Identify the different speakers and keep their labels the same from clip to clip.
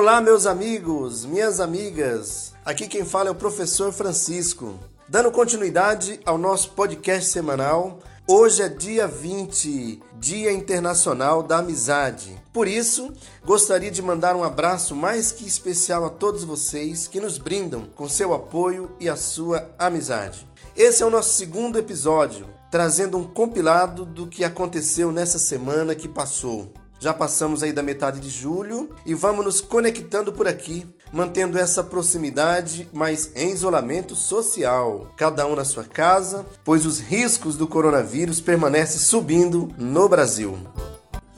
Speaker 1: Olá, meus amigos, minhas amigas. Aqui quem fala é o professor Francisco. Dando continuidade ao nosso podcast semanal, hoje é dia 20, Dia Internacional da Amizade. Por isso, gostaria de mandar um abraço mais que especial a todos vocês que nos brindam com seu apoio e a sua amizade. Esse é o nosso segundo episódio, trazendo um compilado do que aconteceu nessa semana que passou. Já passamos aí da metade de julho e vamos nos conectando por aqui, mantendo essa proximidade, mas em isolamento social, cada um na sua casa, pois os riscos do coronavírus permanecem subindo no Brasil.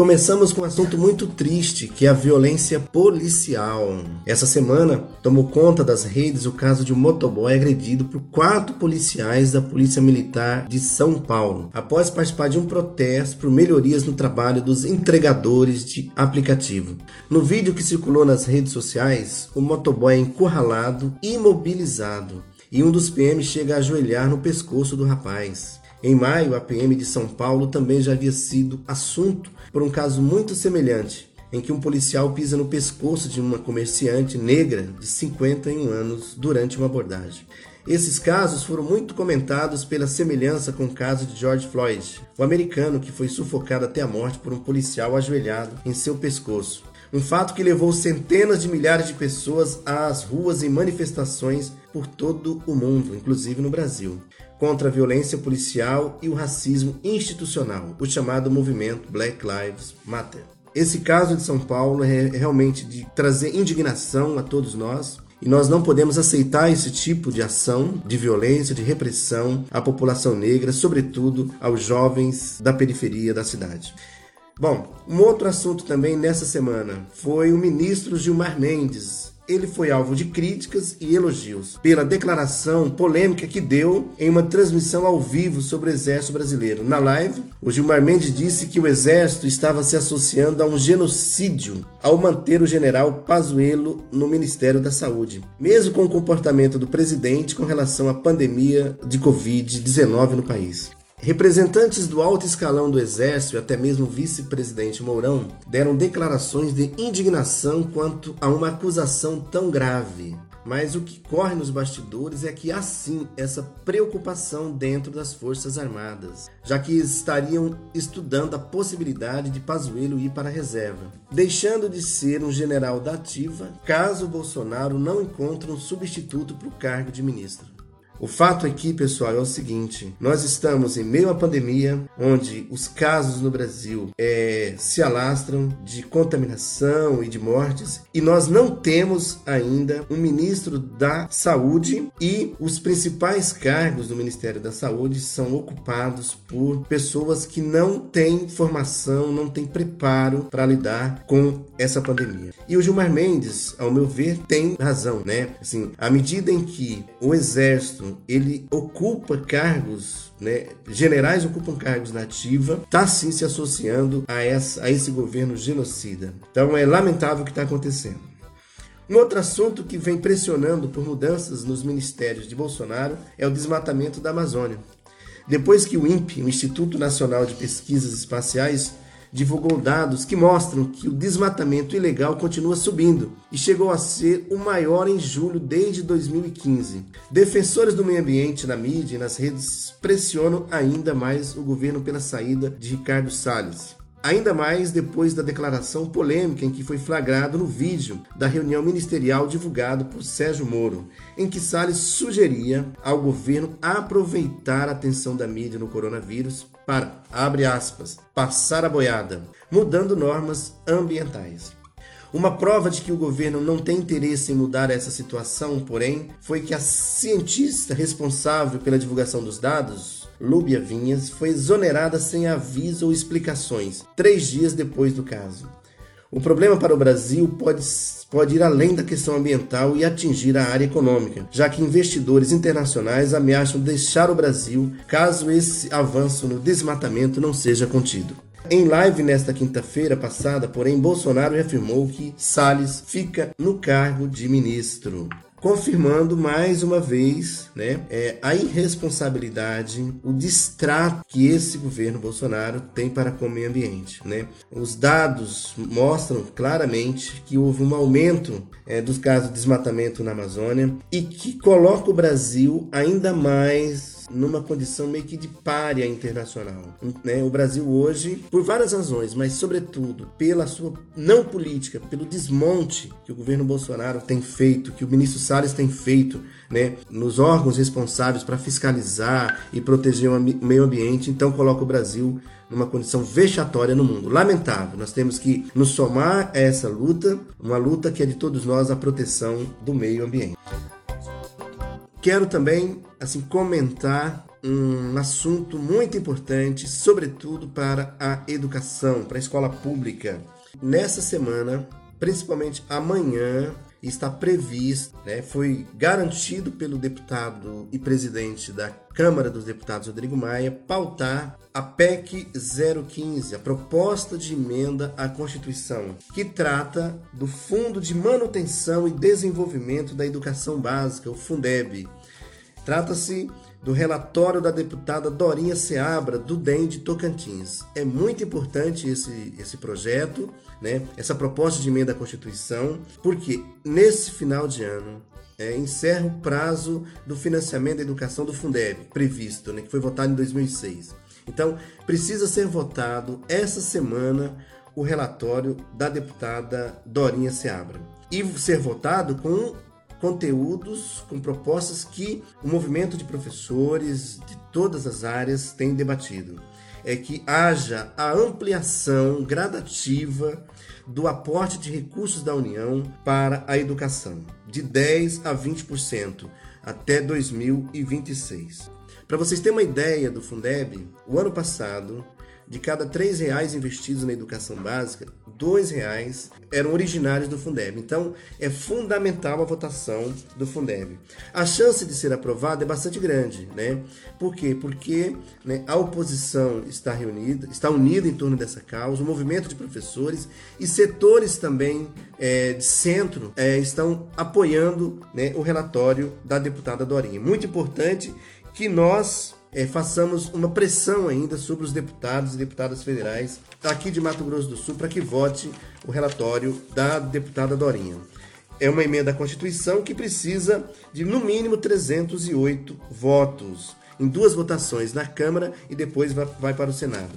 Speaker 1: Começamos com um assunto muito triste, que é a violência policial. Essa semana tomou conta das redes o caso de um motoboy agredido por quatro policiais da Polícia Militar de São Paulo, após participar de um protesto por melhorias no trabalho dos entregadores de aplicativo. No vídeo que circulou nas redes sociais, o motoboy é encurralado, imobilizado, e um dos PMs chega a ajoelhar no pescoço do rapaz. Em maio, a PM de São Paulo também já havia sido assunto por um caso muito semelhante, em que um policial pisa no pescoço de uma comerciante negra de 51 anos durante uma abordagem. Esses casos foram muito comentados pela semelhança com o caso de George Floyd, o americano que foi sufocado até a morte por um policial ajoelhado em seu pescoço. Um fato que levou centenas de milhares de pessoas às ruas em manifestações por todo o mundo, inclusive no Brasil contra a violência policial e o racismo institucional, o chamado movimento Black Lives Matter. Esse caso de São Paulo é realmente de trazer indignação a todos nós. E nós não podemos aceitar esse tipo de ação de violência, de repressão à população negra, sobretudo aos jovens da periferia da cidade. Bom, um outro assunto também nessa semana foi o ministro Gilmar Mendes, ele foi alvo de críticas e elogios pela declaração polêmica que deu em uma transmissão ao vivo sobre o Exército Brasileiro. Na live, o Gilmar Mendes disse que o Exército estava se associando a um genocídio ao manter o general Pazuello no Ministério da Saúde, mesmo com o comportamento do presidente com relação à pandemia de Covid-19 no país. Representantes do alto escalão do Exército e até mesmo o vice-presidente Mourão deram declarações de indignação quanto a uma acusação tão grave. Mas o que corre nos bastidores é que há sim essa preocupação dentro das Forças Armadas, já que estariam estudando a possibilidade de Pazuello ir para a reserva, deixando de ser um general da ativa caso Bolsonaro não encontre um substituto para o cargo de ministro. O fato aqui, pessoal, é o seguinte: nós estamos em meio à pandemia, onde os casos no Brasil é, se alastram de contaminação e de mortes, e nós não temos ainda um ministro da Saúde e os principais cargos do Ministério da Saúde são ocupados por pessoas que não têm formação, não têm preparo para lidar com essa pandemia. E o Gilmar Mendes, ao meu ver, tem razão, né? Assim, à medida em que o exército ele ocupa cargos, né, generais ocupam cargos na ativa, está sim se associando a, essa, a esse governo genocida. Então é lamentável o que está acontecendo. Um outro assunto que vem pressionando por mudanças nos ministérios de Bolsonaro é o desmatamento da Amazônia. Depois que o INPE, o Instituto Nacional de Pesquisas Espaciais, divulgou dados que mostram que o desmatamento ilegal continua subindo e chegou a ser o maior em julho desde 2015. Defensores do meio ambiente na mídia e nas redes pressionam ainda mais o governo pela saída de Ricardo Salles. Ainda mais depois da declaração polêmica em que foi flagrado no vídeo da reunião ministerial divulgado por Sérgio Moro, em que Salles sugeria ao governo aproveitar a atenção da mídia no coronavírus para, abre aspas, passar a boiada, mudando normas ambientais. Uma prova de que o governo não tem interesse em mudar essa situação, porém, foi que a cientista responsável pela divulgação dos dados, Lúbia Vinhas, foi exonerada sem aviso ou explicações, três dias depois do caso. O problema para o Brasil pode, pode ir além da questão ambiental e atingir a área econômica, já que investidores internacionais ameaçam deixar o Brasil caso esse avanço no desmatamento não seja contido. Em live nesta quinta-feira passada, porém, Bolsonaro afirmou que Salles fica no cargo de ministro. Confirmando mais uma vez né, é, a irresponsabilidade, o distrato que esse governo Bolsonaro tem para com o meio ambiente. Né? Os dados mostram claramente que houve um aumento é, dos casos de desmatamento na Amazônia e que coloca o Brasil ainda mais numa condição meio que de párea internacional. Né? O Brasil hoje, por várias razões, mas sobretudo pela sua não política, pelo desmonte que o governo Bolsonaro tem feito, que o ministro Salles tem feito né, nos órgãos responsáveis para fiscalizar e proteger o meio ambiente, então coloca o Brasil numa condição vexatória no mundo. Lamentável. Nós temos que nos somar a essa luta, uma luta que é de todos nós a proteção do meio ambiente. Quero também assim comentar um assunto muito importante, sobretudo para a educação, para a escola pública. Nessa semana, principalmente amanhã, está previsto, né, foi garantido pelo deputado e presidente da Câmara dos Deputados, Rodrigo Maia, pautar a PEC 015, a proposta de emenda à Constituição, que trata do Fundo de Manutenção e Desenvolvimento da Educação Básica, o Fundeb. Trata-se do relatório da deputada Dorinha Seabra, do DEM de Tocantins. É muito importante esse, esse projeto, né? essa proposta de emenda à Constituição, porque nesse final de ano é, encerra o prazo do financiamento da educação do Fundeb, previsto, né? que foi votado em 2006. Então, precisa ser votado essa semana o relatório da deputada Dorinha Seabra. E ser votado com conteúdos, com propostas que o movimento de professores de todas as áreas tem debatido. É que haja a ampliação gradativa do aporte de recursos da União para a educação, de 10 a 20% até 2026. Para vocês terem uma ideia do Fundeb, o ano passado, de cada R$ reais investidos na educação básica, R$ reais eram originários do Fundeb. Então, é fundamental a votação do Fundeb. A chance de ser aprovado é bastante grande, né? Por quê? Porque né, a oposição está reunida, está unida em torno dessa causa, o movimento de professores e setores também é, de centro é, estão apoiando né, o relatório da deputada Dorinha. Muito importante que nós é, façamos uma pressão ainda sobre os deputados e deputadas federais aqui de Mato Grosso do Sul para que vote o relatório da deputada Dorinha. É uma emenda à Constituição que precisa de no mínimo 308 votos em duas votações na Câmara e depois vai, vai para o Senado.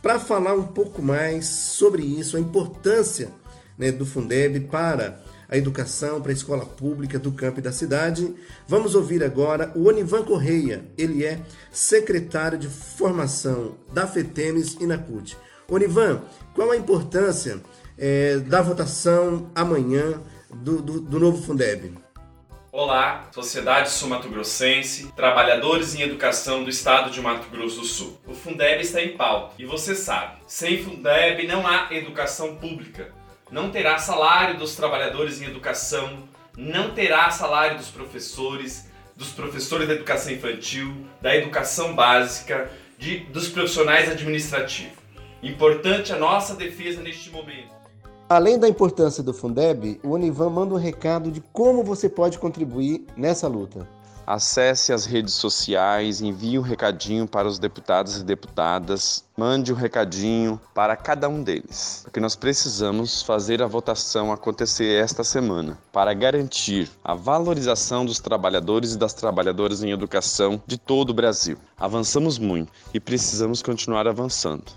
Speaker 1: Para falar um pouco mais sobre isso, a importância né, do Fundeb para a educação para a escola pública do campo e da cidade. Vamos ouvir agora o Onivan Correia, ele é secretário de formação da FETEMES e na CUT. Onivan, qual a importância é, da votação amanhã do, do, do novo Fundeb?
Speaker 2: Olá, sociedade sul-mato-grossense, trabalhadores em educação do estado de Mato Grosso do Sul. O Fundeb está em pauta e você sabe, sem Fundeb não há educação pública não terá salário dos trabalhadores em educação, não terá salário dos professores, dos professores da educação infantil, da educação básica, de, dos profissionais administrativos. Importante a nossa defesa neste momento.
Speaker 1: Além da importância do Fundeb, o Univan manda um recado de como você pode contribuir nessa luta.
Speaker 3: Acesse as redes sociais, envie um recadinho para os deputados e deputadas, mande um recadinho para cada um deles, porque nós precisamos fazer a votação acontecer esta semana para garantir a valorização dos trabalhadores e das trabalhadoras em educação de todo o Brasil. Avançamos muito e precisamos continuar avançando.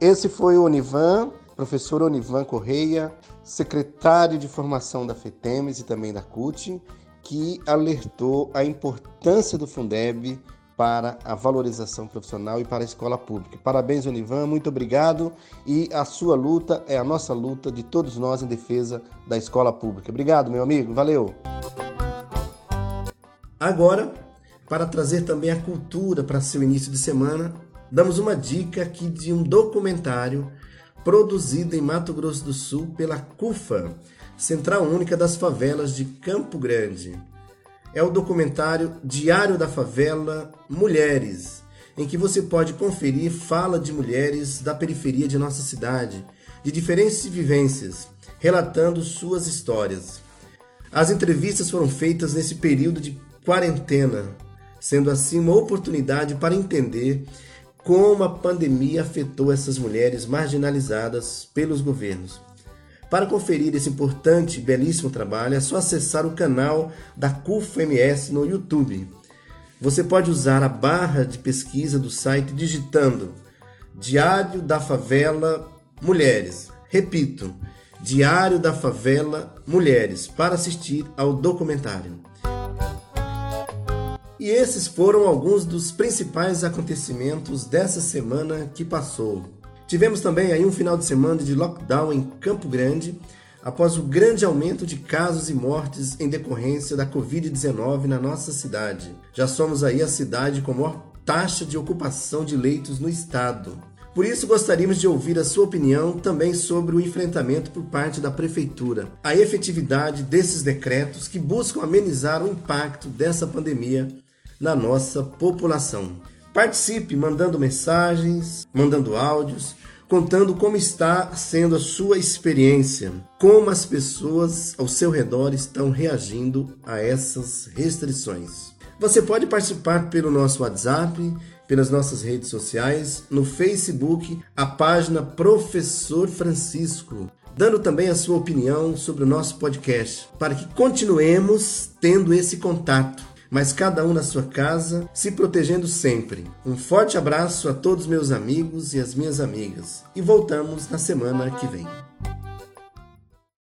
Speaker 1: Esse foi o Onivan, professor Onivan Correia, secretário de formação da FETEMES e também da CUT que alertou a importância do Fundeb para a valorização profissional e para a escola pública. Parabéns, Univan, muito obrigado. E a sua luta é a nossa luta de todos nós em defesa da escola pública. Obrigado, meu amigo, valeu. Agora, para trazer também a cultura para seu início de semana, damos uma dica aqui de um documentário produzido em Mato Grosso do Sul pela CUFA Central Única das Favelas de Campo Grande. É o documentário Diário da Favela Mulheres, em que você pode conferir fala de mulheres da periferia de nossa cidade, de diferentes vivências, relatando suas histórias. As entrevistas foram feitas nesse período de quarentena, sendo assim uma oportunidade para entender como a pandemia afetou essas mulheres marginalizadas pelos governos. Para conferir esse importante e belíssimo trabalho, é só acessar o canal da CUFMS no YouTube. Você pode usar a barra de pesquisa do site digitando Diário da Favela Mulheres. Repito, Diário da Favela Mulheres para assistir ao documentário. E esses foram alguns dos principais acontecimentos dessa semana que passou. Tivemos também aí um final de semana de lockdown em Campo Grande, após o grande aumento de casos e mortes em decorrência da Covid-19 na nossa cidade. Já somos aí a cidade com maior taxa de ocupação de leitos no estado. Por isso, gostaríamos de ouvir a sua opinião também sobre o enfrentamento por parte da Prefeitura, a efetividade desses decretos que buscam amenizar o impacto dessa pandemia na nossa população. Participe mandando mensagens, mandando áudios, contando como está sendo a sua experiência, como as pessoas ao seu redor estão reagindo a essas restrições. Você pode participar pelo nosso WhatsApp, pelas nossas redes sociais, no Facebook, a página Professor Francisco, dando também a sua opinião sobre o nosso podcast, para que continuemos tendo esse contato mas cada um na sua casa, se protegendo sempre. Um forte abraço a todos meus amigos e as minhas amigas e voltamos na semana que vem.